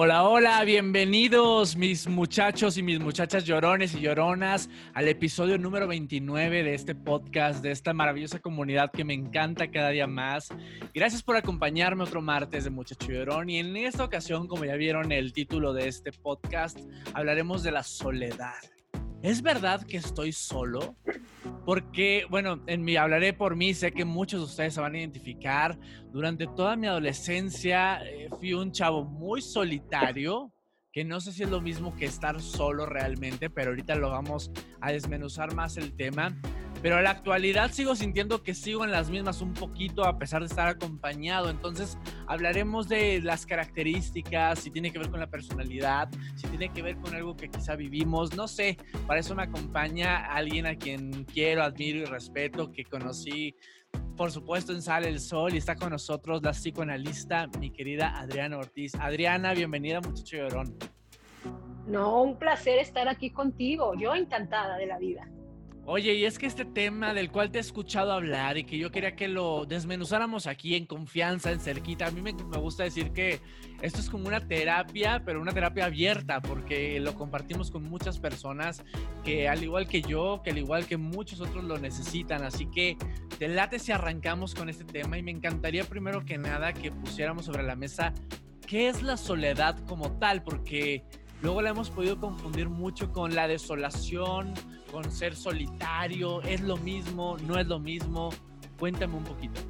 Hola, hola, bienvenidos mis muchachos y mis muchachas llorones y lloronas al episodio número 29 de este podcast, de esta maravillosa comunidad que me encanta cada día más. Gracias por acompañarme otro martes de Muchacho Llorón y en esta ocasión, como ya vieron el título de este podcast, hablaremos de la soledad. ¿Es verdad que estoy solo? Porque, bueno, en mi hablaré por mí, sé que muchos de ustedes se van a identificar. Durante toda mi adolescencia eh, fui un chavo muy solitario, que no sé si es lo mismo que estar solo realmente, pero ahorita lo vamos a desmenuzar más el tema. Pero en la actualidad sigo sintiendo que sigo en las mismas un poquito a pesar de estar acompañado. Entonces hablaremos de las características, si tiene que ver con la personalidad, si tiene que ver con algo que quizá vivimos, no sé. Para eso me acompaña alguien a quien quiero, admiro y respeto, que conocí por supuesto en Sale el Sol y está con nosotros la psicoanalista, mi querida Adriana Ortiz. Adriana, bienvenida, muchacho llorón. No, un placer estar aquí contigo. Yo encantada de la vida. Oye, y es que este tema del cual te he escuchado hablar y que yo quería que lo desmenuzáramos aquí en confianza, en cerquita, a mí me, gusta decir que esto es como una terapia, pero una terapia abierta, porque lo compartimos con muchas personas que al igual que yo, que al igual que muchos otros lo necesitan. Así que te late si arrancamos con este tema y me encantaría primero que nada que pusiéramos sobre la mesa qué es la soledad como tal, porque luego la hemos podido confundir mucho con la desolación con ser solitario? ¿Es lo mismo? ¿No es lo mismo? Cuéntame un poquito.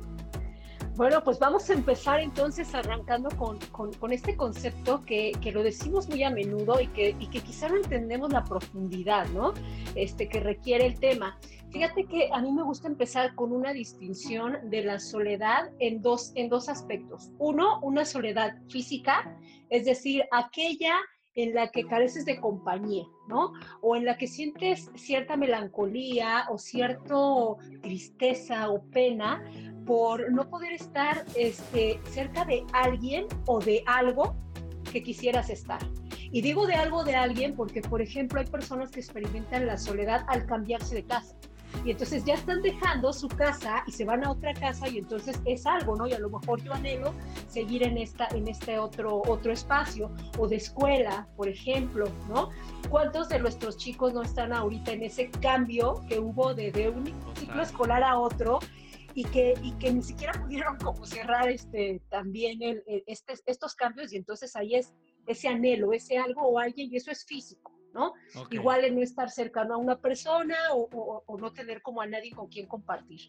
Bueno, pues vamos a empezar entonces arrancando con, con, este concepto que, que, lo decimos muy a menudo y que, y que quizá no entendemos la profundidad, ¿no? Este, que requiere el tema. Fíjate que a mí me gusta empezar con una distinción de la soledad en dos, en dos aspectos. Uno, una soledad física, es decir, aquella en la que careces de compañía, ¿no? O en la que sientes cierta melancolía o cierta tristeza o pena por no poder estar este, cerca de alguien o de algo que quisieras estar. Y digo de algo de alguien porque, por ejemplo, hay personas que experimentan la soledad al cambiarse de casa y entonces ya están dejando su casa y se van a otra casa y entonces es algo, ¿no? Y a lo mejor yo anhelo seguir en, esta, en este otro, otro espacio o de escuela, por ejemplo, ¿no? ¿Cuántos de nuestros chicos no están ahorita en ese cambio que hubo de, de un ciclo escolar a otro? Y que, y que ni siquiera pudieron como cerrar este, también el, este, estos cambios y entonces ahí es ese anhelo, ese algo o alguien y eso es físico. ¿No? Igual en no estar cercano a una persona o, no tener como a nadie con quien compartir.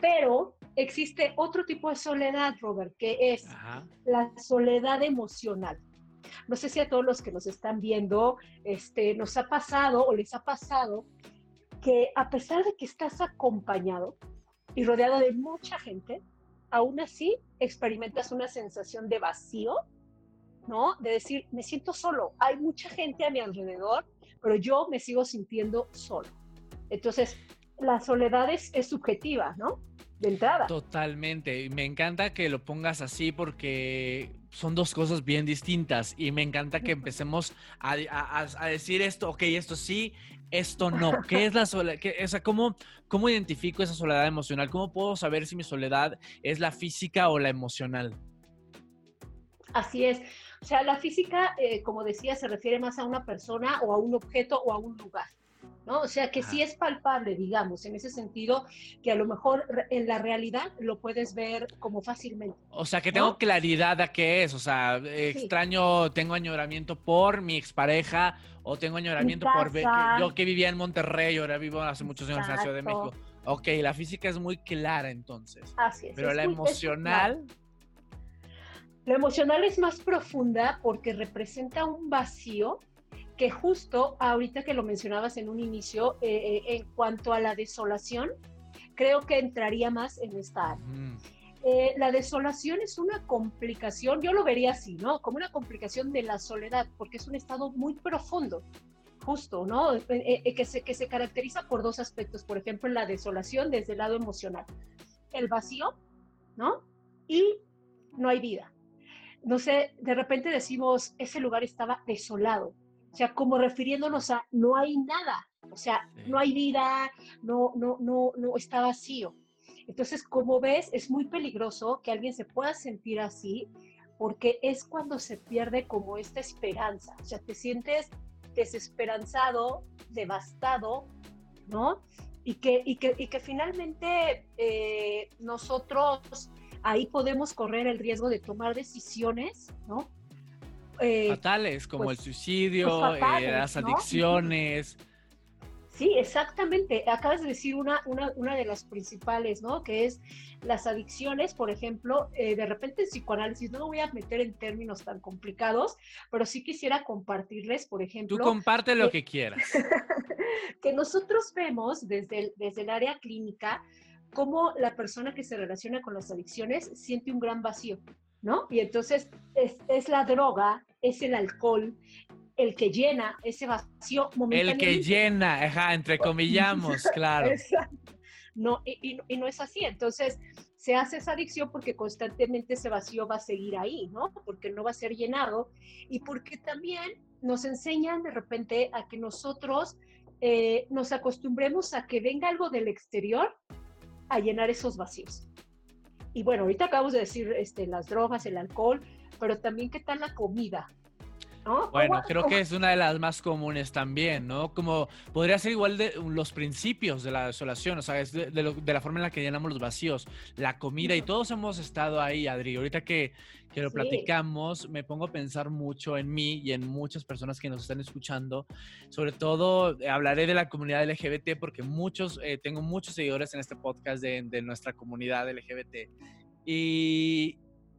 Pero existe otro tipo de soledad, Robert, que es la soledad emocional. No sé si a todos los que nos están viendo este, nos ha pasado o les ha pasado que a pesar de que estás acompañado y rodeado de mucha gente, aún así experimentas una sensación de vacío ¿no? De decir, me siento solo, hay mucha gente a mi alrededor, pero yo me sigo sintiendo solo. Entonces, la soledad es, subjetiva, ¿no? De entrada. Totalmente. Me encanta que lo pongas así porque son dos cosas bien distintas y me encanta que empecemos a, decir esto, ok, esto sí, esto no. ¿Qué es la soledad? O sea, ¿cómo, ¿cómo identifico esa soledad emocional? ¿Cómo puedo saber si mi soledad es la física o la emocional? Así es. O sea, la física, eh, como decía, se refiere más a una persona o a un objeto o a un lugar. ¿no? O sea, que sí es palpable, digamos, en ese sentido, que a lo mejor en la realidad lo puedes ver como fácilmente. O sea, que tengo claridad de qué es, o sea, extraño, tengo añoramiento por mi expareja o tengo añoramiento por yo que vivía en Monterrey, ahora vivo hace muchos años en la Ciudad de México. Ok, la física es muy clara entonces. Así es. Pero la emocional... Lo emocional es más profunda porque representa un vacío que justo ahorita que lo mencionabas en un inicio, eh, eh, en cuanto a la desolación, creo que entraría más en esta área. eh, la desolación es una complicación, yo lo vería así, ¿no? Como una complicación de la soledad, porque es un estado muy profundo, justo, ¿no? Eh, eh, que, se, que se caracteriza por dos aspectos, por ejemplo, la desolación desde el lado emocional, el vacío, ¿no? Y no hay vida. No sé, de repente decimos, ese lugar estaba desolado, o sea, como refiriéndonos a no hay nada, o sea, no hay vida, no, no, no, no está vacío. Entonces, como ves, es muy peligroso que alguien se pueda sentir así, porque es cuando se pierde como esta esperanza. O sea, te sientes desesperanzado, devastado, ¿no? Y que, y que, y que finalmente eh, nosotros ahí podemos correr el riesgo de tomar decisiones, ¿no? Eh, fatales, como el pues, suicidio, pues eh, las adicciones. Sí, exactamente. Acabas de decir una, una, una, de las principales, ¿no? Que es las adicciones, por ejemplo, eh, de repente en psicoanálisis, no me voy a meter en términos tan complicados, pero sí quisiera compartirles, por ejemplo... Tú comparte lo que, quieras. que nosotros vemos desde el, desde el área clínica cómo la persona que se relaciona con las adicciones siente un gran vacío, ¿no? Y entonces es, es la droga, es el alcohol, el que llena ese vacío momentáneamente. El que llena, ajá, entre comillamos, claro. No, y, no es así. Entonces, se hace esa adicción porque constantemente ese vacío va a seguir ahí, ¿no? Porque no va a ser llenado y porque también nos enseñan de repente a que nosotros eh, nos acostumbremos a que venga algo del exterior a llenar esos vacíos. Y bueno, ahorita acabamos de decir este, las drogas, el alcohol, pero también qué tal la comida, bueno, creo que es una de las más comunes también, ¿no? Como podría ser igual de los principios de la desolación, o sea, es de, la forma en la que llenamos los vacíos, la comida y todos hemos estado ahí, Adri. Ahorita que, que lo platicamos, me pongo a pensar mucho en mí y en muchas personas que nos están escuchando. Sobre todo, eh, hablaré de la comunidad LGBT porque muchos, eh, tengo muchos seguidores en este podcast de, de nuestra comunidad LGBT. Y,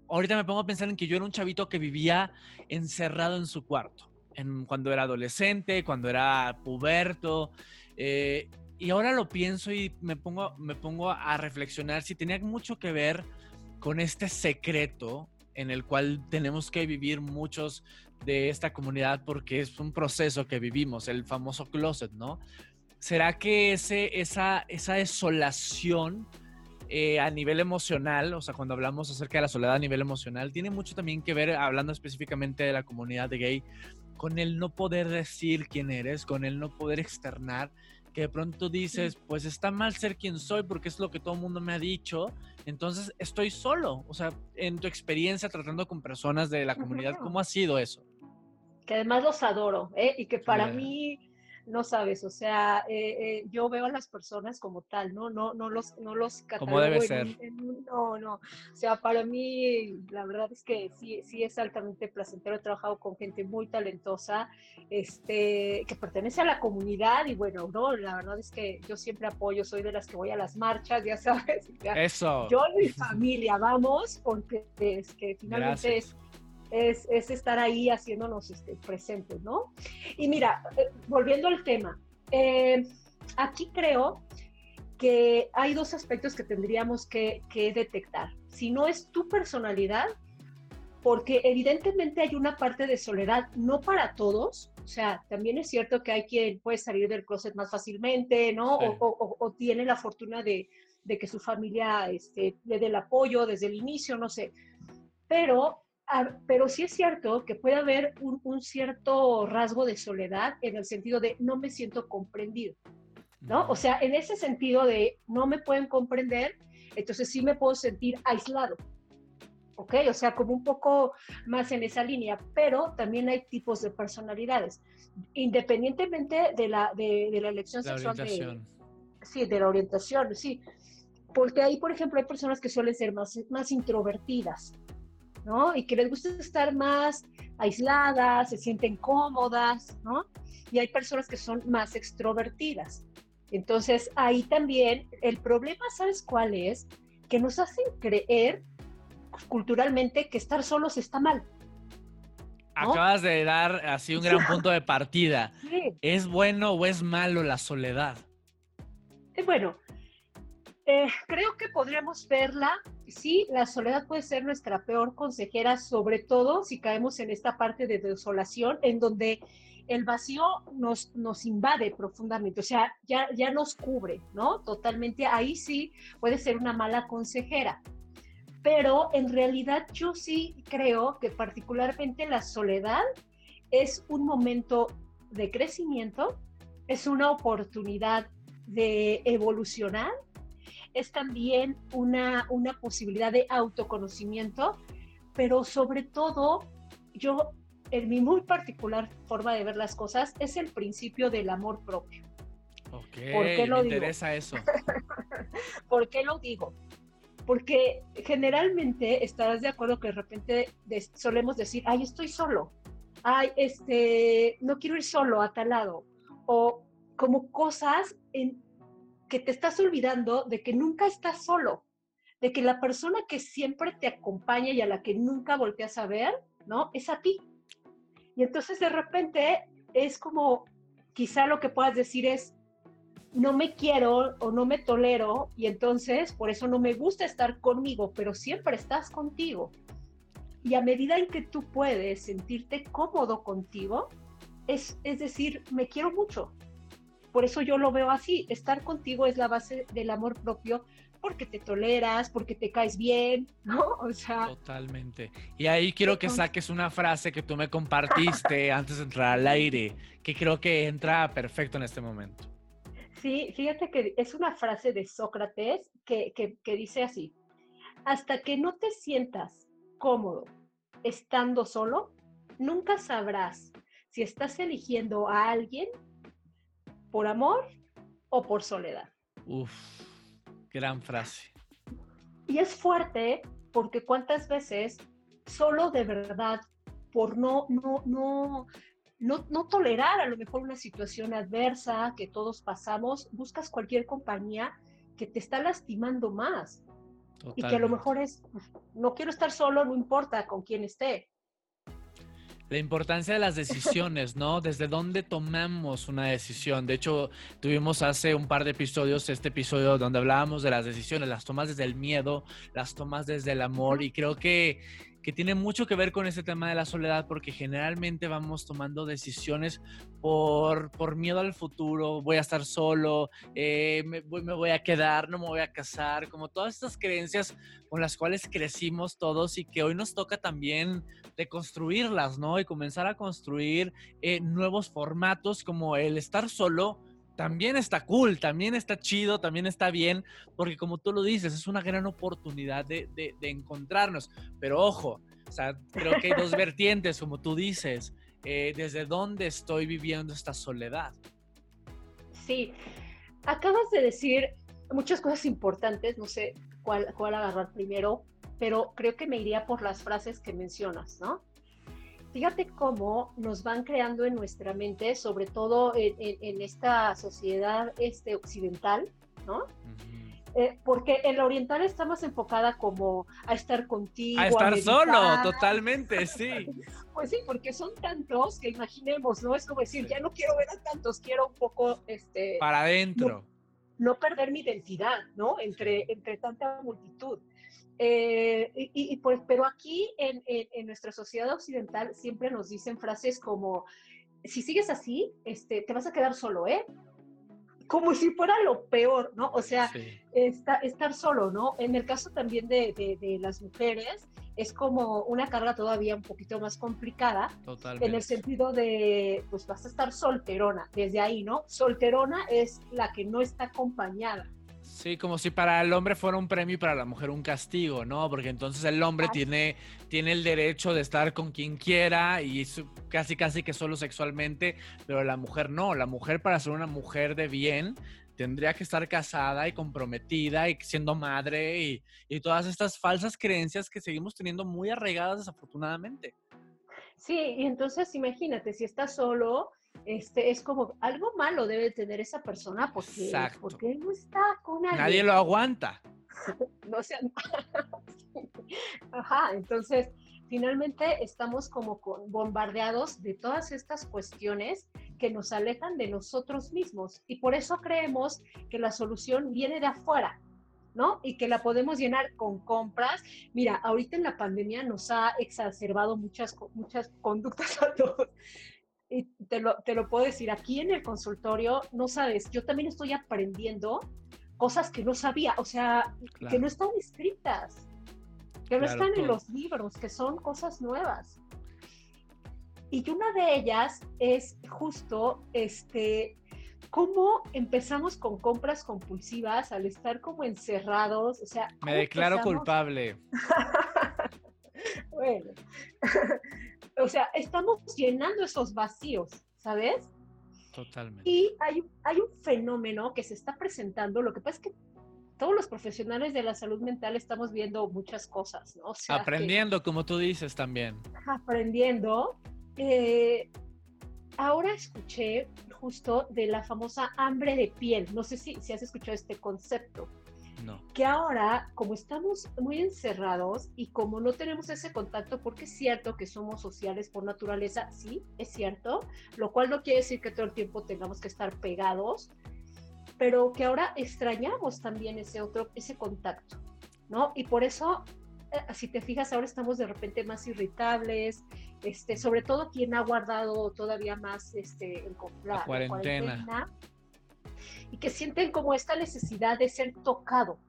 ahorita me pongo a pensar en que yo era un chavito que vivía encerrado en su cuarto, en, cuando era adolescente, cuando era puberto. Eh, y ahora lo pienso y me pongo, me pongo a reflexionar si tenía mucho que ver con este secreto en el cual tenemos que vivir muchos de esta comunidad porque es un proceso que vivimos, el famoso closet, ¿no? ¿Será que ese, esa, esa desolación eh, a nivel emocional, o sea, cuando hablamos acerca de la soledad a nivel emocional, tiene mucho también que ver, hablando específicamente de la comunidad de gay, con el no poder decir quién eres, con el no poder externar, que de pronto dices, pues está mal ser quien soy porque es lo que todo el mundo me ha dicho, entonces estoy solo. O sea, en tu experiencia tratando con personas de la comunidad, ¿cómo ha sido eso? Que además los adoro, ¿eh? Y que para mí no sabes, o sea, eh, eh, yo veo a las personas como tal, ¿no? No, no los, no los Como debe ser. no, no, o sea, para mí la verdad es que sí, sí es altamente placentero, he trabajado con gente muy talentosa, este, que pertenece a la comunidad y bueno, no, la verdad es que yo siempre apoyo, soy de las que voy a las marchas, ya sabes. Eso. Yo y mi familia vamos, porque es que finalmente es es, estar ahí haciéndonos este, presentes, ¿no? Y mira, eh, volviendo al tema, eh, aquí creo que hay dos aspectos que tendríamos que, detectar. Si no es tu personalidad, porque evidentemente hay una parte de soledad, no para todos, o sea, también es cierto que hay quien puede salir del closet más fácilmente, ¿no? O, tiene la fortuna de, que su familia este, le dé el apoyo desde el inicio, no sé. Pero pero sí es cierto que puede haber un, cierto rasgo de soledad en el sentido de no me siento comprendido, ¿no? O sea, en ese sentido de no me pueden comprender, entonces sí me puedo sentir aislado, ¿ok? O sea, como un poco más en esa línea, pero también hay tipos de personalidades, independientemente de la, de, la elección sexual. De, sí, de la orientación, sí. Porque ahí, por ejemplo, hay personas que suelen ser más, más introvertidas, ¿no? Y que les gusta estar más aisladas, se sienten cómodas, ¿no? Y hay personas que son más extrovertidas. Entonces, ahí también el problema, ¿sabes cuál es? Que nos hacen creer culturalmente que estar solos está mal. Acabas de dar así un gran punto de partida. ¿Es bueno o es malo la soledad? Eh, bueno, eh, creo que podríamos verla sí, la soledad puede ser nuestra peor consejera, sobre todo si caemos en esta parte de desolación, en donde el vacío nos, nos invade profundamente, o sea, ya, ya nos cubre, ¿no? Totalmente, ahí sí puede ser una mala consejera. Pero en realidad yo sí creo que particularmente la soledad es un momento de crecimiento, es una oportunidad de evolucionar, es también una, una posibilidad de autoconocimiento, pero sobre todo yo, en mi muy particular forma de ver las cosas, es el principio del amor propio. Ok, ¿Por qué lo me interesa eso. ¿Por qué lo digo? Porque generalmente estarás de acuerdo que de repente solemos decir, ay, estoy solo, ay, este, no quiero ir solo a tal lado, o como cosas en, que te estás olvidando de que nunca estás solo, de que la persona que siempre te acompaña y a la que nunca volteas a ver, ¿no? Es a ti. Y entonces de repente es como, quizá lo que puedas decir es, no me quiero o no me tolero y entonces por eso no me gusta estar conmigo, pero siempre estás contigo. Y a medida en que tú puedes sentirte cómodo contigo, es, es decir, me quiero mucho, por eso yo lo veo así, estar contigo es la base del amor propio porque te toleras, porque te caes bien, ¿no? O sea... Totalmente. Y ahí quiero que saques una frase que tú me compartiste antes de entrar al aire, que creo que entra perfecto en este momento. Sí, fíjate que es una frase de Sócrates que, que, que dice así, hasta que no te sientas cómodo estando solo, nunca sabrás si estás eligiendo a alguien por amor o por soledad. Uf, gran frase. Y es fuerte porque cuántas veces solo de verdad por no, no, no, no, no tolerar a lo mejor una situación adversa que todos pasamos, buscas cualquier compañía que te está lastimando más. Y que a lo mejor es, no quiero estar solo, no importa con quién esté. La importancia de las decisiones, ¿no? Desde dónde tomamos una decisión. De hecho, tuvimos hace un par de episodios este episodio donde hablábamos de las decisiones, las tomas desde el miedo, las tomas desde el amor y creo que que tiene mucho que ver con ese tema de la soledad, porque generalmente vamos tomando decisiones por, por miedo al futuro, voy a estar solo, eh, me, voy, a quedar, no me voy a casar, como todas estas creencias con las cuales crecimos todos y que hoy nos toca también deconstruirlas, ¿no? Y comenzar a construir eh, nuevos formatos como el estar solo también está cool, también está chido, también está bien, porque como tú lo dices, es una gran oportunidad de, encontrarnos. Pero ojo, o sea, creo que hay dos vertientes, como tú dices, eh, desde dónde estoy viviendo esta soledad. Sí, acabas de decir muchas cosas importantes, no sé cuál, cuál agarrar primero, pero creo que me iría por las frases que mencionas, ¿no? Fíjate cómo nos van creando en nuestra mente, sobre todo en, esta sociedad este, occidental, ¿no? Eh, porque en la oriental está más enfocada como a estar contigo. A estar solo, totalmente, sí. Pues sí, porque son tantos que imaginemos, ¿no? Es como decir, ya no quiero ver a tantos, quiero un poco, este... Para adentro. No, perder mi identidad, ¿no? Entre, entre tanta multitud. Eh, y, pues, pero aquí en, en, nuestra sociedad occidental siempre nos dicen frases como, si sigues así, este, te vas a quedar solo, ¿eh? Como si fuera lo peor, ¿no? O sea, estar solo, ¿no? En el caso también de, de, las mujeres, es como una carga todavía un poquito más complicada. Totalmente. En el sentido de, pues vas a estar solterona, desde ahí, ¿no? Solterona es la que no está acompañada. Sí, como si para el hombre fuera un premio y para la mujer un castigo, ¿no? Porque entonces el hombre tiene, tiene el derecho de estar con quien quiera y casi casi que solo sexualmente, pero la mujer no. La mujer para ser una mujer de bien tendría que estar casada y comprometida y siendo madre y, y todas estas falsas creencias que seguimos teniendo muy arraigadas desafortunadamente. Sí, y entonces imagínate, si estás solo, este, es como algo malo debe tener esa persona porque, porque no está con nadie. Nadie lo aguanta. no sea, Ajá, entonces finalmente estamos como bombardeados de todas estas cuestiones que nos alejan de nosotros mismos y por eso creemos que la solución viene de afuera. ¿no? Y que la podemos llenar con compras. Mira, ahorita en la pandemia nos ha exacerbado muchas, muchas conductas a todos. Y te lo, te lo puedo decir, aquí en el consultorio, no sabes, yo también estoy aprendiendo cosas que no sabía, o sea, que no están escritas, que no están en los libros, que son cosas nuevas. Y una de ellas es justo este cómo empezamos con compras compulsivas al estar como encerrados, o sea, me declaro culpable. bueno, o sea, estamos llenando esos vacíos, ¿sabes? Totalmente. Y hay, hay un fenómeno que se está presentando, lo que pasa es que todos los profesionales de la salud mental estamos viendo muchas cosas, ¿no? aprendiendo, como tú dices también. Aprendiendo. Eh, ahora escuché justo de la famosa hambre de piel. No sé si, si has escuchado este concepto. No. Que ahora, como estamos muy encerrados y como no tenemos ese contacto, porque es cierto que somos sociales por naturaleza, sí, es cierto, lo cual no quiere decir que todo el tiempo tengamos que estar pegados, pero que ahora extrañamos también ese otro, ese contacto, ¿no? Y por eso, eh, si te fijas, ahora estamos de repente más irritables, este, sobre todo quien ha guardado todavía más este, el, la, cuarentena. Y que sienten como esta necesidad de ser tocado.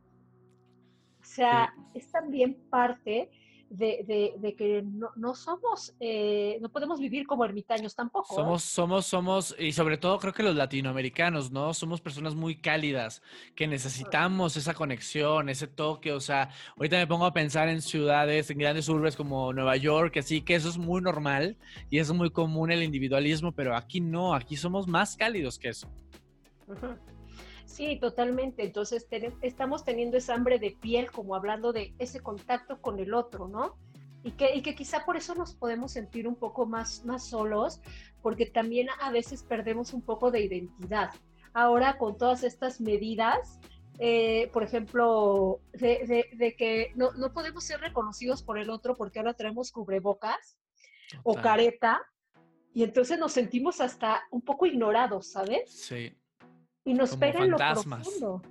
O sea, es también parte de, que no, somos, eh, no podemos vivir como ermitaños tampoco. ¿eh? Somos, somos, somos, y sobre todo creo que los latinoamericanos, ¿no? Somos personas muy cálidas, que necesitamos esa conexión, ese toque, o sea, ahorita me pongo a pensar en ciudades, en grandes urbes como Nueva York, así que eso es muy normal y es muy común el individualismo, pero aquí no, aquí somos más cálidos que eso. Sí, totalmente. Entonces estamos teniendo esa hambre de piel, como hablando de ese contacto con el otro, ¿no? Y que, y que quizá por eso nos podemos sentir un poco más, más solos, porque también a veces perdemos un poco de identidad. Ahora con todas estas medidas, eh, por ejemplo, de, que no, no, podemos ser reconocidos por el otro porque ahora tenemos cubrebocas o careta, y entonces nos sentimos hasta un poco ignorados, ¿sabes? Sí y nos pega en lo profundo.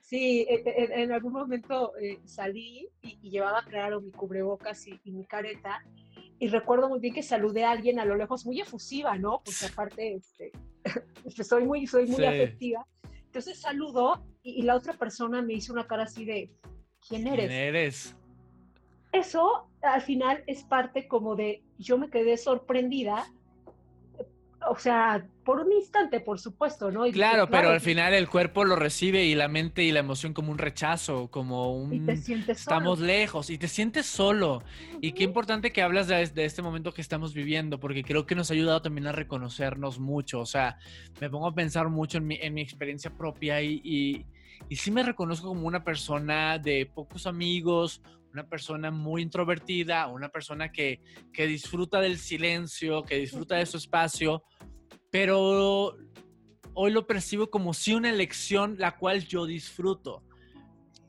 Sí, e, e, en, algún momento eh, salí y, llevaba, claro, mi cubrebocas y, mi careta. Y recuerdo muy bien que saludé a alguien a lo lejos, muy efusiva, ¿no? Porque aparte, este, soy muy, soy muy afectiva. Entonces saludo y, la otra persona me hizo una cara así de, ¿quién eres? ¿Quién eres? Eso al final es parte como de, yo me quedé sorprendida o sea, por un instante, por supuesto, ¿no? claro, pero al final el cuerpo lo recibe y la mente y la emoción como un rechazo, como un... Y te sientes solo. Estamos lejos y te sientes solo. Y qué importante que hablas de, este momento que estamos viviendo, porque creo que nos ha ayudado también a reconocernos mucho. O sea, me pongo a pensar mucho en mi, en mi experiencia propia y, y, y sí me reconozco como una persona de pocos amigos, una persona muy introvertida, una persona que, que disfruta del silencio, que disfruta de su espacio, pero hoy lo percibo como si una elección la cual yo disfruto.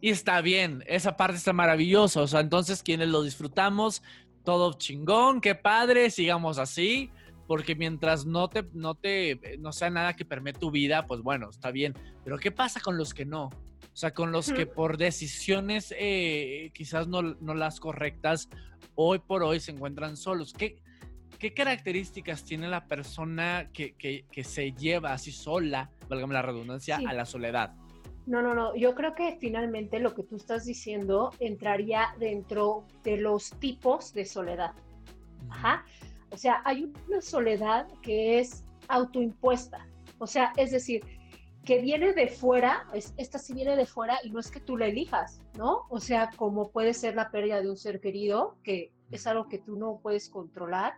Y está bien, esa parte está maravillosa. O sea, entonces quienes lo disfrutamos, todo chingón, qué padre, sigamos así, porque mientras no te, no te, no sea nada que permee tu vida, pues bueno, está bien. Pero ¿qué pasa con los que no? O sea, con los que por decisiones eh, quizás no, no, las correctas, hoy por hoy se encuentran solos. ¿Qué, qué características tiene la persona que, que, que, se lleva así sola, válgame la redundancia, a la soledad? No, no, no. Yo creo que finalmente lo que tú estás diciendo entraría dentro de los tipos de soledad. Ajá. O sea, hay una soledad que es autoimpuesta. O sea, es decir, que viene de fuera, esta sí viene de fuera y no es que tú la elijas, ¿no? O sea, como puede ser la pérdida de un ser querido, que es algo que tú no puedes controlar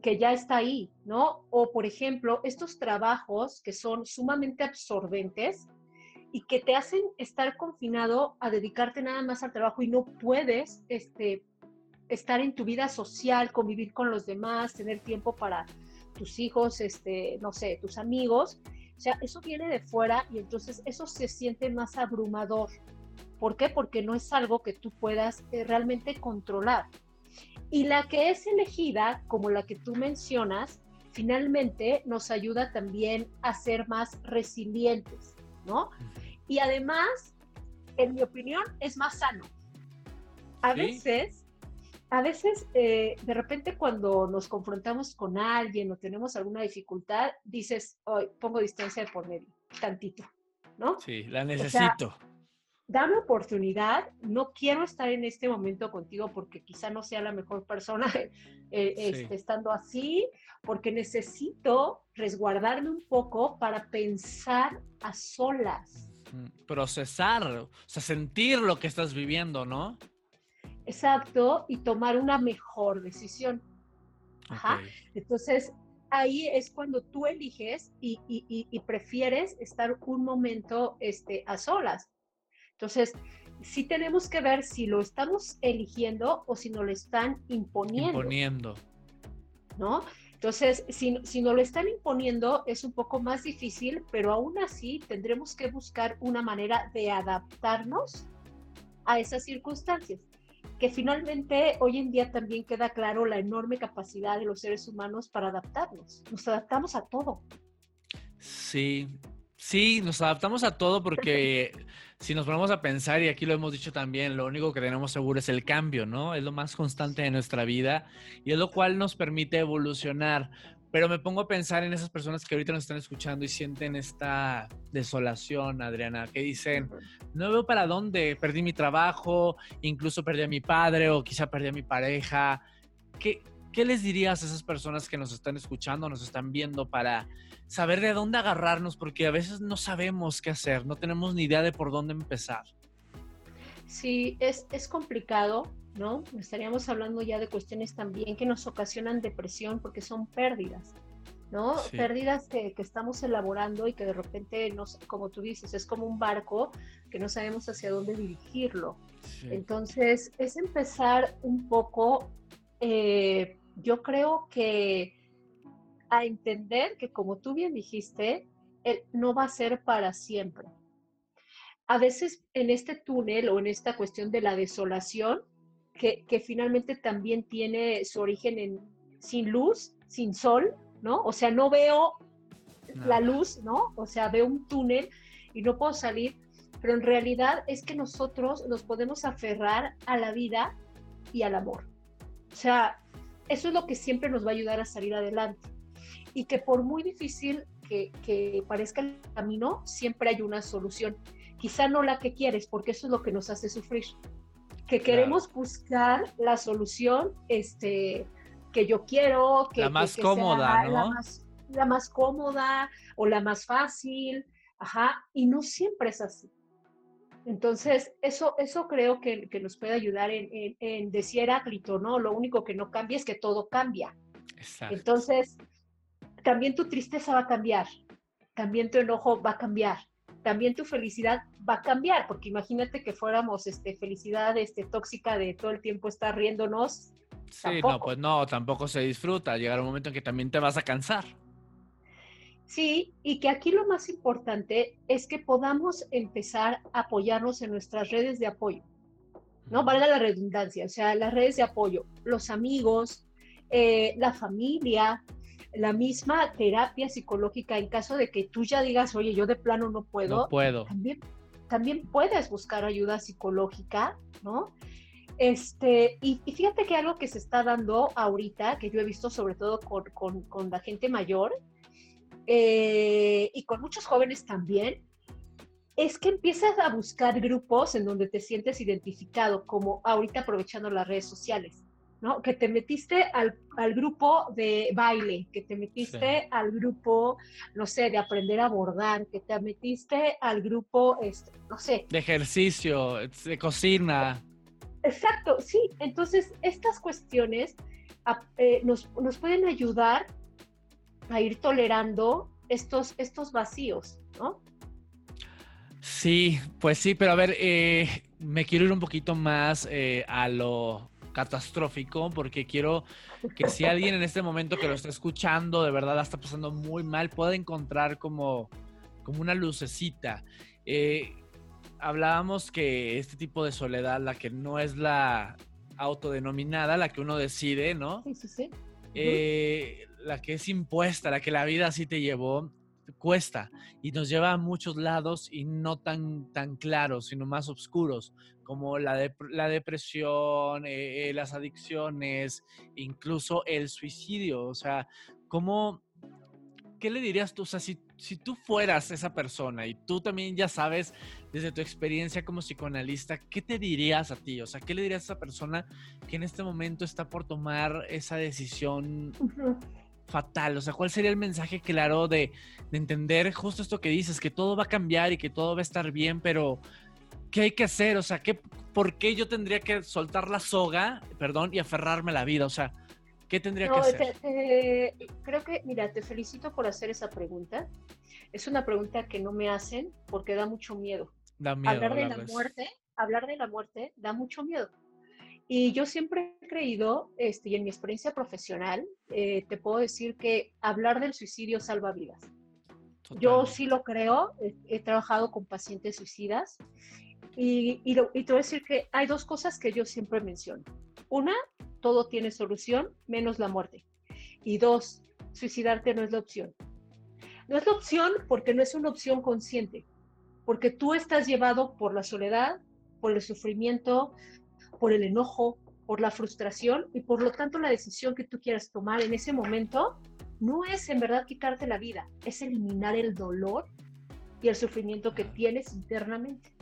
que ya está ahí, ¿no? O por ejemplo, estos trabajos que son sumamente absorbentes y que te hacen estar confinado a dedicarte nada más al trabajo y no puedes este, estar en tu vida social, convivir con los demás, tener tiempo para tus hijos, este, no sé, tus amigos o sea, eso viene de fuera y entonces eso se siente más abrumador. ¿Por qué? Porque no es algo que tú puedas eh, realmente controlar. Y la que es elegida, como la que tú mencionas, finalmente nos ayuda también a ser más resilientes, ¿no? Y además, en mi opinión, es más sano. A veces, a veces, eh, de repente cuando nos confrontamos con alguien o tenemos alguna dificultad, dices, hoy pongo distancia de por medio, tantito, ¿no? Sí, la necesito. Dame oportunidad, no quiero estar en este momento contigo porque quizá no sea la mejor persona eh, este, estando así, porque necesito resguardarme un poco para pensar a solas. Procesar, o sea, sentir lo que estás viviendo, ¿no? Exacto, y tomar una mejor decisión. Ajá. Entonces, ahí es cuando tú eliges y, y, prefieres estar un momento este, a solas. Entonces, sí tenemos que ver si lo estamos eligiendo o si nos lo están imponiendo. Imponiendo. ¿No? Entonces, si, si nos lo están imponiendo, es un poco más difícil, pero aún así tendremos que buscar una manera de adaptarnos a esas circunstancias que finalmente hoy en día también queda claro la enorme capacidad de los seres humanos para adaptarnos. Nos adaptamos a todo. Sí, sí, nos adaptamos a todo porque si nos ponemos a pensar, y aquí lo hemos dicho también, lo único que tenemos seguro es el cambio, ¿no? Es lo más constante de nuestra vida y es lo cual nos permite evolucionar. Pero me pongo a pensar en esas personas que ahorita nos están escuchando y sienten esta desolación, Adriana, que dicen, no veo para dónde, perdí mi trabajo, incluso perdí a mi padre o quizá perdí a mi pareja. ¿Qué, qué les dirías a esas personas que nos están escuchando, nos están viendo para saber de dónde agarrarnos? Porque a veces no sabemos qué hacer, no tenemos ni idea de por dónde empezar. Sí, es, es complicado, ¿no? Estaríamos hablando ya de cuestiones también que nos ocasionan depresión porque son pérdidas, ¿no? Pérdidas que, estamos elaborando y que de repente, no, como tú dices, es como un barco que no sabemos hacia dónde dirigirlo. Entonces, es empezar un poco, eh, yo creo que a entender que como tú bien dijiste, no va a ser para siempre. A veces en este túnel o en esta cuestión de la desolación, que, finalmente también tiene su origen en sin luz, sin sol, ¿no? O sea, no veo la luz, ¿no? O sea, veo un túnel y no puedo salir, pero en realidad es que nosotros nos podemos aferrar a la vida y al amor. O sea, eso es lo que siempre nos va a ayudar a salir adelante. Y que por muy difícil que, que parezca el camino, siempre hay una solución. Quizá no la que quieres, porque eso es lo que nos hace sufrir que queremos buscar la solución este, que yo quiero, que, la más cómoda, ¿no? La más, la más, cómoda o la más fácil, ajá, y no siempre es así. Entonces, eso, eso creo que, que nos puede ayudar en, en, en, decir Heráclito, ¿no? Lo único que no cambia es que todo cambia. Exacto. Entonces, también tu tristeza va a cambiar, también tu enojo va a cambiar, también tu felicidad va a cambiar, porque imagínate que fuéramos este, felicidad este, tóxica de todo el tiempo estar riéndonos. Sí, no, pues no, tampoco se disfruta. Llegará un momento en que también te vas a cansar. Sí, y que aquí lo más importante es que podamos empezar a apoyarnos en nuestras redes de apoyo, ¿no? Valga la redundancia, o sea, las redes de apoyo, los amigos, eh, la familia, la misma terapia psicológica en caso de que tú ya digas, oye, yo de plano no puedo. No puedo. También, también puedes buscar ayuda psicológica, ¿no? Este, y, fíjate que algo que se está dando ahorita, que yo he visto sobre todo con, con, la gente mayor eh, y con muchos jóvenes también, es que empiezas a buscar grupos en donde te sientes identificado, como ahorita aprovechando las redes sociales. ¿No? Que te metiste al, grupo de baile, que te metiste al grupo, no sé, de aprender a bordar, que te metiste al grupo, este, no sé. De ejercicio, de cocina. Exacto, sí. Entonces, estas cuestiones eh, nos, pueden ayudar a ir tolerando estos, estos vacíos, ¿no? Sí, pues sí, pero a ver, eh, me quiero ir un poquito más eh, a lo catastrófico porque quiero que si alguien en este momento que lo está escuchando de verdad la está pasando muy mal, pueda encontrar como, como una lucecita. Eh, hablábamos que este tipo de soledad, la que no es la autodenominada, la que uno decide, ¿no? Sí, sí, sí. Eh, la que es impuesta, la que la vida así te llevó, cuesta y nos lleva a muchos lados y no tan, tan claros, sino más oscuros, como la, la depresión, eh, eh, las adicciones, incluso el suicidio. O sea, ¿cómo, ¿qué le dirías tú? O sea, si, si tú fueras esa persona y tú también ya sabes desde tu experiencia como psicoanalista, ¿qué te dirías a ti? O sea, ¿qué le dirías a esa persona que en este momento está por tomar esa decisión fatal? O sea, ¿cuál sería el mensaje claro de, de, entender justo esto que dices, que todo va a cambiar y que todo va a estar bien, pero ¿qué hay que hacer? O sea, ¿qué, ¿por qué yo tendría que soltar la soga, perdón, y aferrarme a la vida? O sea, ¿Qué tendría que hacer? creo que, mira, te felicito por hacer esa pregunta. Es una pregunta que no me hacen porque da mucho miedo. Da miedo hablar de la muerte, hablar de la muerte da mucho miedo. Y yo siempre he creído, este, y en mi experiencia profesional, eh, te puedo decir que hablar del suicidio salva vidas. Yo sí lo creo, he, trabajado con pacientes suicidas y, y, y te voy a decir que hay dos cosas que yo siempre menciono. Una, todo tiene solución, menos la muerte. Y dos, suicidarte no es la opción. No es la opción porque no es una opción consciente, porque tú estás llevado por la soledad, por el sufrimiento, por el enojo, por la frustración y por lo tanto la decisión que tú quieras tomar en ese momento no es en verdad quitarte la vida, es eliminar el dolor y el sufrimiento que tienes internamente.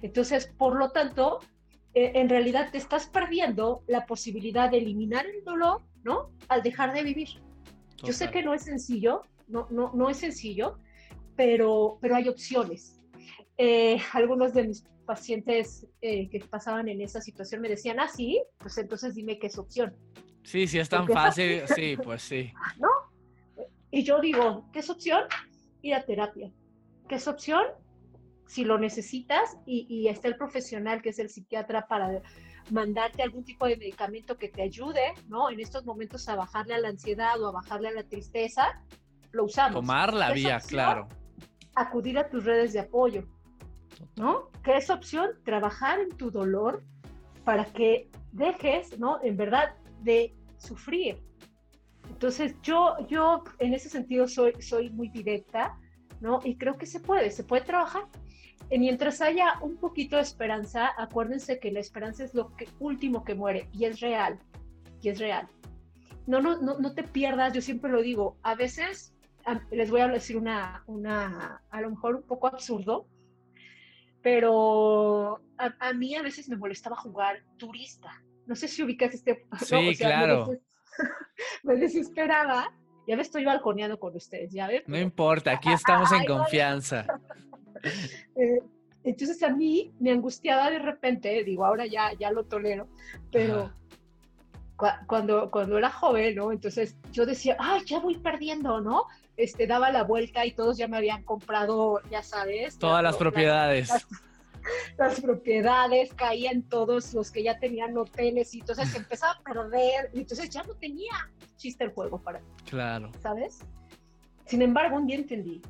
Entonces, por lo tanto, eh, en realidad te estás perdiendo la posibilidad de eliminar el dolor, ¿no? Al dejar de vivir. Yo sé que no es sencillo, no, no, no es sencillo, pero, pero hay opciones. Eh, algunos de mis pacientes eh, que pasaban en esa situación me decían, ah, sí, pues entonces dime qué es opción. Sí, sí, es tan fácil, sí, pues sí. ¿No? Y yo digo, ¿qué es opción? Ir a terapia. ¿Qué es opción? si lo necesitas y, está el profesional que es el psiquiatra para mandarte algún tipo de medicamento que te ayude, ¿no? En estos momentos a bajarle a la ansiedad o a bajarle a la tristeza, lo usamos. Tomar la vía, claro. Acudir a tus redes de apoyo, ¿no? ¿Qué es opción? Trabajar en tu dolor para que dejes, ¿no? En verdad, de sufrir. Entonces, yo, yo en ese sentido soy, soy muy directa, ¿no? Y creo que se puede, se puede trabajar mientras haya un poquito de esperanza, acuérdense que la esperanza es lo que, último que muere y es real, y es real. No, no, no, te pierdas, yo siempre lo digo, a veces, les voy a decir una, una, a lo mejor un poco absurdo, pero a, mí a veces me molestaba jugar turista. No sé si ubicas este... Sí, claro. Me, desesperaba. Ya me estoy balconeando con ustedes, ¿ya ven? No importa, aquí estamos en confianza. Eh, entonces a mí me angustiaba de repente, digo, ahora ya, ya lo tolero, pero cuando, cuando era joven, ¿no? Entonces yo decía, ay, ya voy perdiendo, ¿no? Este, daba la vuelta y todos ya me habían comprado, ya sabes. Todas las propiedades. Las, propiedades, caían todos los que ya tenían hoteles y entonces empezaba a perder y entonces ya no tenía chiste el juego para mí. Claro. ¿Sabes? Sin embargo, un día entendí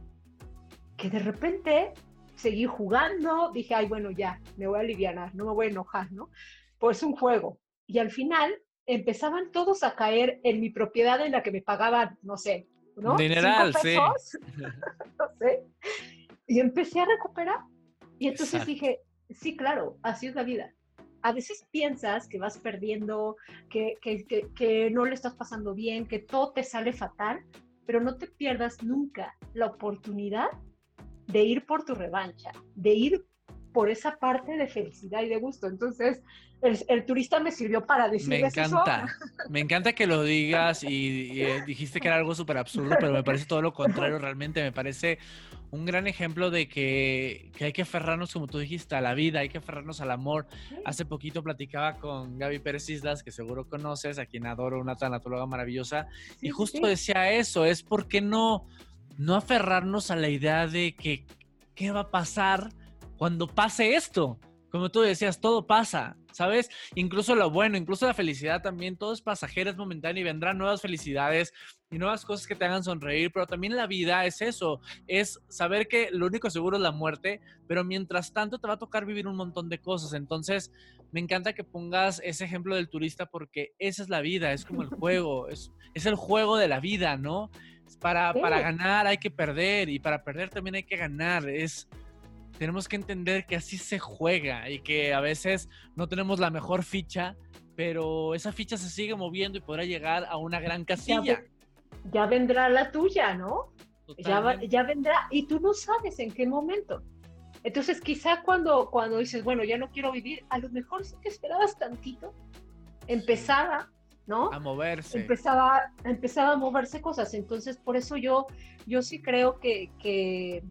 que de repente seguí jugando, dije, ay, bueno, ya, me voy a aliviar, no me voy a enojar, ¿no? Pues un juego. Y al final empezaban todos a caer en mi propiedad en la que me pagaban, no sé, ¿no? Dineral, sí. no sé. Y empecé a recuperar. Y entonces dije, sí, claro, así es la vida. A veces piensas que vas perdiendo, que, que, que, que no le estás pasando bien, que todo te sale fatal, pero no te pierdas nunca la oportunidad de ir por tu revancha, de ir por esa parte de felicidad y de gusto. Entonces, el, turista me sirvió para decir Me encanta, me encanta que lo digas y, eh, dijiste que era algo súper absurdo, pero me parece todo lo contrario, realmente me parece un gran ejemplo de que, hay que aferrarnos, como tú dijiste, a la vida, hay que aferrarnos al amor. Hace poquito platicaba con Gaby Pérez Islas, que seguro conoces, a quien adoro, una tanatóloga maravillosa, y justo decía eso, es por qué no no aferrarnos a la idea de que qué va a pasar cuando pase esto. como tú decías, todo pasa, ¿sabes? Incluso lo bueno, incluso la felicidad también, todo es pasajero, es momentáneo y vendrán nuevas felicidades y nuevas cosas que te hagan sonreír, pero también la vida es eso, es saber que lo único seguro es la muerte, pero mientras tanto te va a tocar vivir un montón de cosas. Entonces, me encanta que pongas ese ejemplo del turista porque esa es la vida, es como el juego, es, es el juego de la vida, ¿no? Para, para ganar hay que perder y para perder también hay que ganar. Es, tenemos que entender que así se juega y que a veces no tenemos la mejor ficha, pero esa ficha se sigue moviendo y podrá llegar a una gran casilla. Ya, vendrá la tuya, ¿no? Ya, ya vendrá y tú no sabes en qué momento. Entonces, quizá cuando, cuando dices, bueno, ya no quiero vivir, a lo mejor sí que esperabas tantito, empezaba, ¿no? A moverse. Empezaba, empezaba a moverse cosas. Entonces, por eso yo, yo sí creo que, que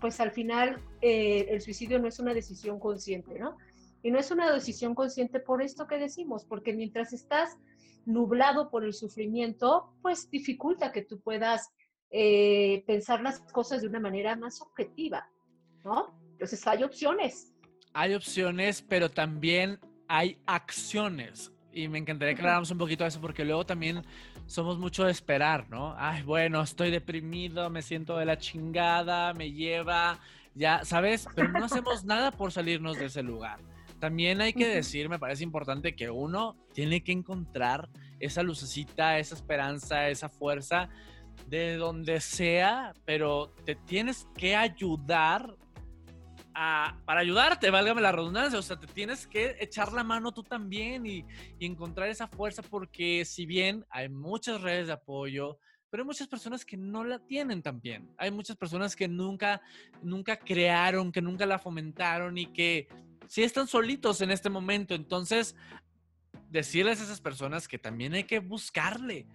pues al final eh, el suicidio no es una decisión consciente, ¿no? Y no es una decisión consciente por esto que decimos, porque mientras estás nublado por el sufrimiento, pues dificulta que tú puedas eh, pensar las cosas de una manera más objetiva, ¿no? Entonces hay opciones. Hay opciones, pero también hay acciones. Y me encantaría que un poquito eso porque luego también somos mucho de esperar, ¿no? Ay, bueno, estoy deprimido, me siento de la chingada, me lleva, ya, ¿sabes? Pero no hacemos nada por salirnos de ese lugar. También hay que decir, me parece importante que uno tiene que encontrar esa lucecita, esa esperanza, esa fuerza de donde sea, pero te tienes que ayudar para ayudarte, válgame la redundancia, o sea, te tienes que echar la mano tú también y, encontrar esa fuerza porque si bien hay muchas redes de apoyo, pero hay muchas personas que no la tienen también. Hay muchas personas que nunca, nunca crearon, que nunca la fomentaron y que sí están solitos en este momento. Entonces, decirles a esas personas que también hay que buscarle,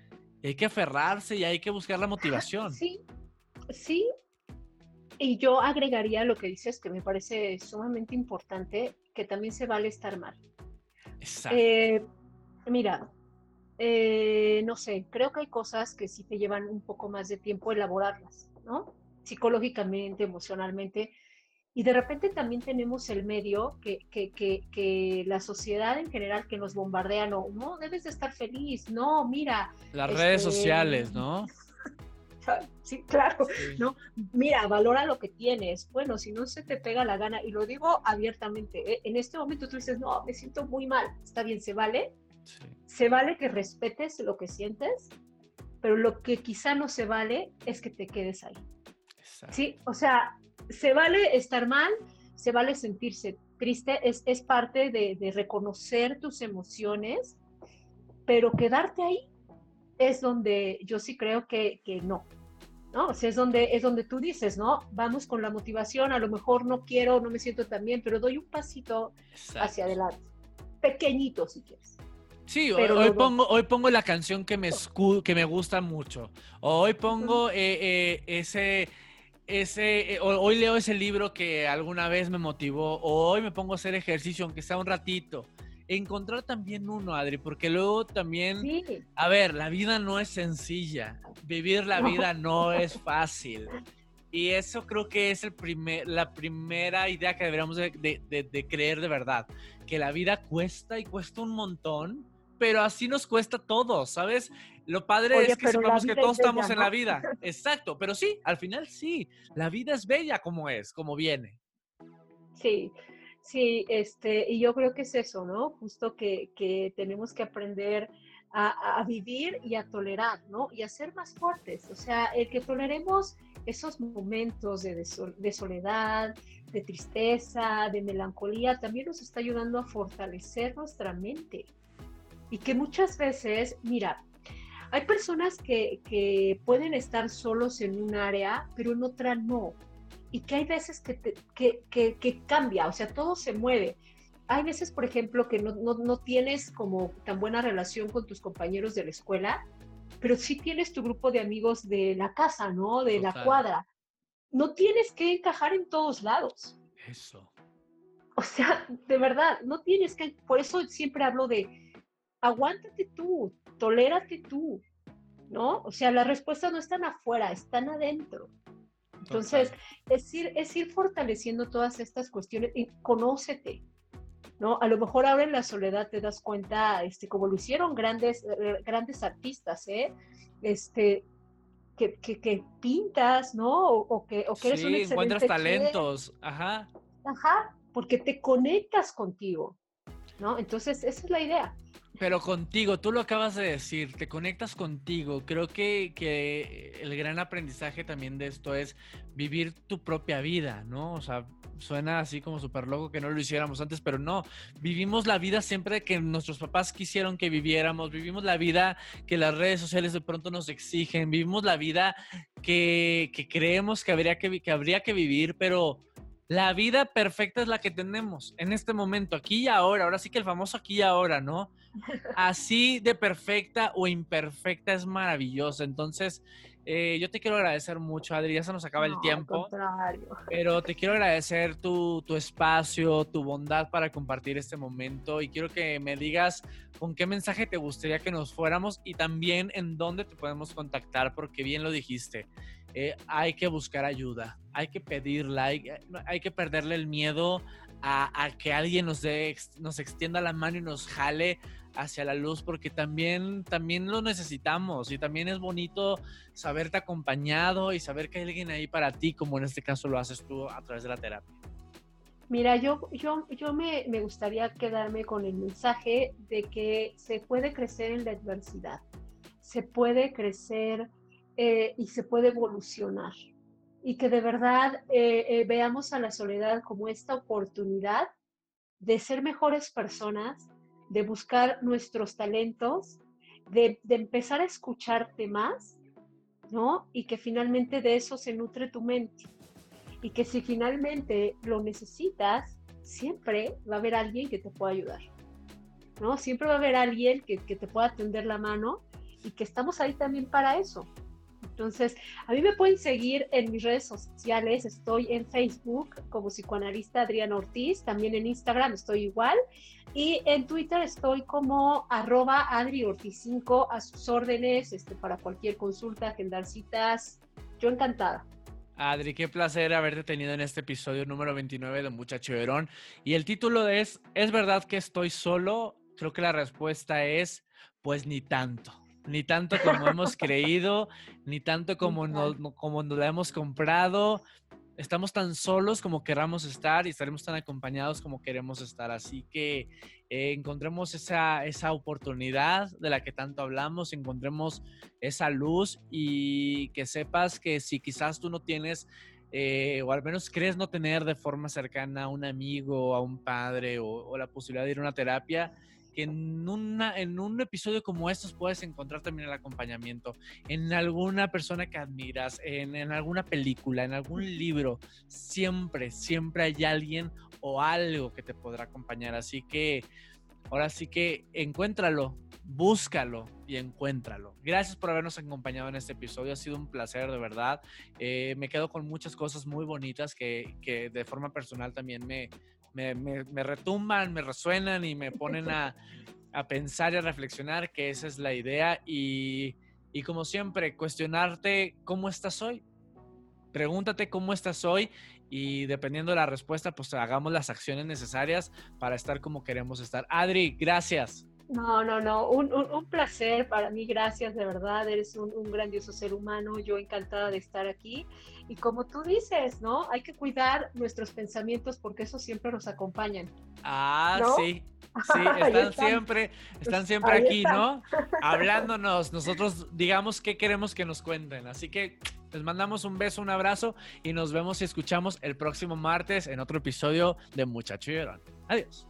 hay que aferrarse y hay que buscar la motivación. Sí, sí, y yo agregaría lo que dices, que me parece sumamente importante, que también se vale estar mal. Exacto. Eh, mira, eh, no sé, creo que hay cosas que sí te llevan un poco más de tiempo elaborarlas, ¿no? Psicológicamente, emocionalmente. Y de repente también tenemos el medio que, que, que, que la sociedad en general que nos bombardea, no, no, debes de estar feliz, no, mira. Las redes este, sociales, ¿no? Sí, claro, ¿no? Mira, valora lo que tienes. Bueno, si no se te pega la gana, y lo digo abiertamente, ¿eh? en este momento tú dices, no, me siento muy mal, está bien, se vale. Se vale que respetes lo que sientes, pero lo que quizá no se vale es que te quedes ahí. Sí, o sea, se vale estar mal, se vale sentirse triste, es, es parte de, de reconocer tus emociones, pero quedarte ahí es donde yo sí creo que, que no. ¿No? O sea, es donde, es donde tú dices, ¿no? Vamos con la motivación, a lo mejor no quiero, no me siento tan bien, pero doy un pasito hacia adelante. Pequeñito, si quieres. Sí, hoy, pongo, hoy pongo la canción que me, que me gusta mucho. Hoy pongo eh, eh, ese, ese, eh, hoy leo ese libro que alguna vez me motivó. hoy me pongo a hacer ejercicio, aunque sea un ratito encontrar también uno, Adri, porque luego también, a ver, la vida no es sencilla, vivir la vida no es fácil. Y eso creo que es el primer, la primera idea que deberíamos de, creer de verdad, que la vida cuesta y cuesta un montón, pero así nos cuesta todo, ¿sabes? Lo padre es que sepamos que todos estamos en la vida. Exacto, pero sí, al final sí, la vida es bella como es, como viene. Sí, Sí, este, y yo creo que es eso, ¿no? Justo que, tenemos que aprender a, vivir y a tolerar, ¿no? Y a ser más fuertes. O sea, el que toleremos esos momentos de, de, soledad, de tristeza, de melancolía, también nos está ayudando a fortalecer nuestra mente. Y que muchas veces, mira, hay personas que, que pueden estar solos en un área, pero en otra no y que hay veces que, que, que, cambia, o sea, todo se mueve. Hay veces, por ejemplo, que no, no, no, tienes como tan buena relación con tus compañeros de la escuela, pero sí tienes tu grupo de amigos de la casa, ¿no? De la cuadra. No tienes que encajar en todos lados. Eso. O sea, de verdad, no tienes que, por eso siempre hablo de, aguántate tú, tolérate tú, ¿no? O sea, las respuestas no están afuera, están adentro. Entonces, es ir, es ir fortaleciendo todas estas cuestiones y conócete, ¿no? A lo mejor ahora en la soledad te das cuenta, este, como lo hicieron grandes, eh, grandes artistas, ¿eh? Este, que, que, pintas, ¿no? O, que, o que eres sí, encuentras talentos, ajá. Ajá, porque te conectas contigo, ¿no? Entonces, esa es la idea. Pero contigo, tú lo acabas de decir, te conectas contigo. Creo que, que, el gran aprendizaje también de esto es vivir tu propia vida, ¿no? O sea, suena así como súper loco que no lo hiciéramos antes, pero no, vivimos la vida siempre que nuestros papás quisieron que viviéramos, vivimos la vida que las redes sociales de pronto nos exigen, vivimos la vida que, que creemos que habría que, que habría que vivir, pero la vida perfecta es la que tenemos en este momento, aquí y ahora, ahora sí que el famoso aquí y ahora, ¿no? Así de perfecta o imperfecta es maravillosa. Entonces, eh, yo te quiero agradecer mucho, Adri, ya se nos acaba el tiempo. Pero te quiero agradecer tu, tu, espacio, tu bondad para compartir este momento y quiero que me digas con qué mensaje te gustaría que nos fuéramos y también en dónde te podemos contactar, porque bien lo dijiste. Eh, hay que buscar ayuda, hay que pedirla, hay, hay que perderle el miedo a, a, que alguien nos, dé, nos extienda la mano y nos jale hacia la luz, porque también, también lo necesitamos y también es bonito saberte acompañado y saber que hay alguien ahí para ti, como en este caso lo haces tú a través de la terapia. Mira, yo, yo, yo me, me gustaría quedarme con el mensaje de que se puede crecer en la adversidad, se puede crecer eh, y se puede evolucionar. Y que de verdad eh, eh, veamos a la soledad como esta oportunidad de ser mejores personas, de buscar nuestros talentos, de, de empezar a escucharte más, ¿no? Y que finalmente de eso se nutre tu mente. Y que si finalmente lo necesitas, siempre va a haber alguien que te pueda ayudar. ¿no? Siempre va a haber alguien que, que, te pueda tender la mano y que estamos ahí también para eso, entonces, a mí me pueden seguir en mis redes sociales. Estoy en Facebook como psicoanalista Adriana Ortiz, también en Instagram estoy igual. Y en Twitter estoy como arroba Adri Ortiz 5 a sus órdenes este, para cualquier consulta, agendar citas. Yo encantada. Adri, qué placer haberte tenido en este episodio número 29 de Muchacho Verón. Y el título es, ¿es verdad que estoy solo? Creo que la respuesta es, pues ni tanto ni tanto como hemos creído, ni tanto como nos, como nos la hemos comprado. Estamos tan solos como queramos estar y estaremos tan acompañados como queremos estar. Así que eh, encontremos esa, esa oportunidad de la que tanto hablamos, encontremos esa luz y que sepas que si quizás tú no tienes eh, o al menos crees no tener de forma cercana a un amigo, a un padre o, o la posibilidad de ir a una terapia, que en, una, en un episodio como estos puedes encontrar también el acompañamiento en alguna persona que admiras, en, en alguna película, en algún libro. Siempre, siempre hay alguien o algo que te podrá acompañar. Así que ahora sí que encuéntralo, búscalo y encuéntralo. Gracias por habernos acompañado en este episodio. Ha sido un placer, de verdad. Eh, me quedo con muchas cosas muy bonitas que, que de forma personal también me, me, retumban, me resuenan y me ponen a, pensar y a reflexionar que esa es la idea y, y como siempre, cuestionarte cómo estás hoy. Pregúntate cómo estás hoy y dependiendo de la respuesta, pues hagamos las acciones necesarias para estar como queremos estar. Adri, gracias. No, no, no, un, un, placer para mí, gracias, de verdad, eres un, un, grandioso ser humano, yo encantada de estar aquí. Y como tú dices, ¿no? Hay que cuidar nuestros pensamientos porque eso siempre nos acompañan. Ah, sí, sí, están, siempre, están siempre aquí, ¿no? Hablándonos, nosotros digamos qué queremos que nos cuenten. Así que les mandamos un beso, un abrazo y nos vemos y escuchamos el próximo martes en otro episodio de Muchacho y Adiós.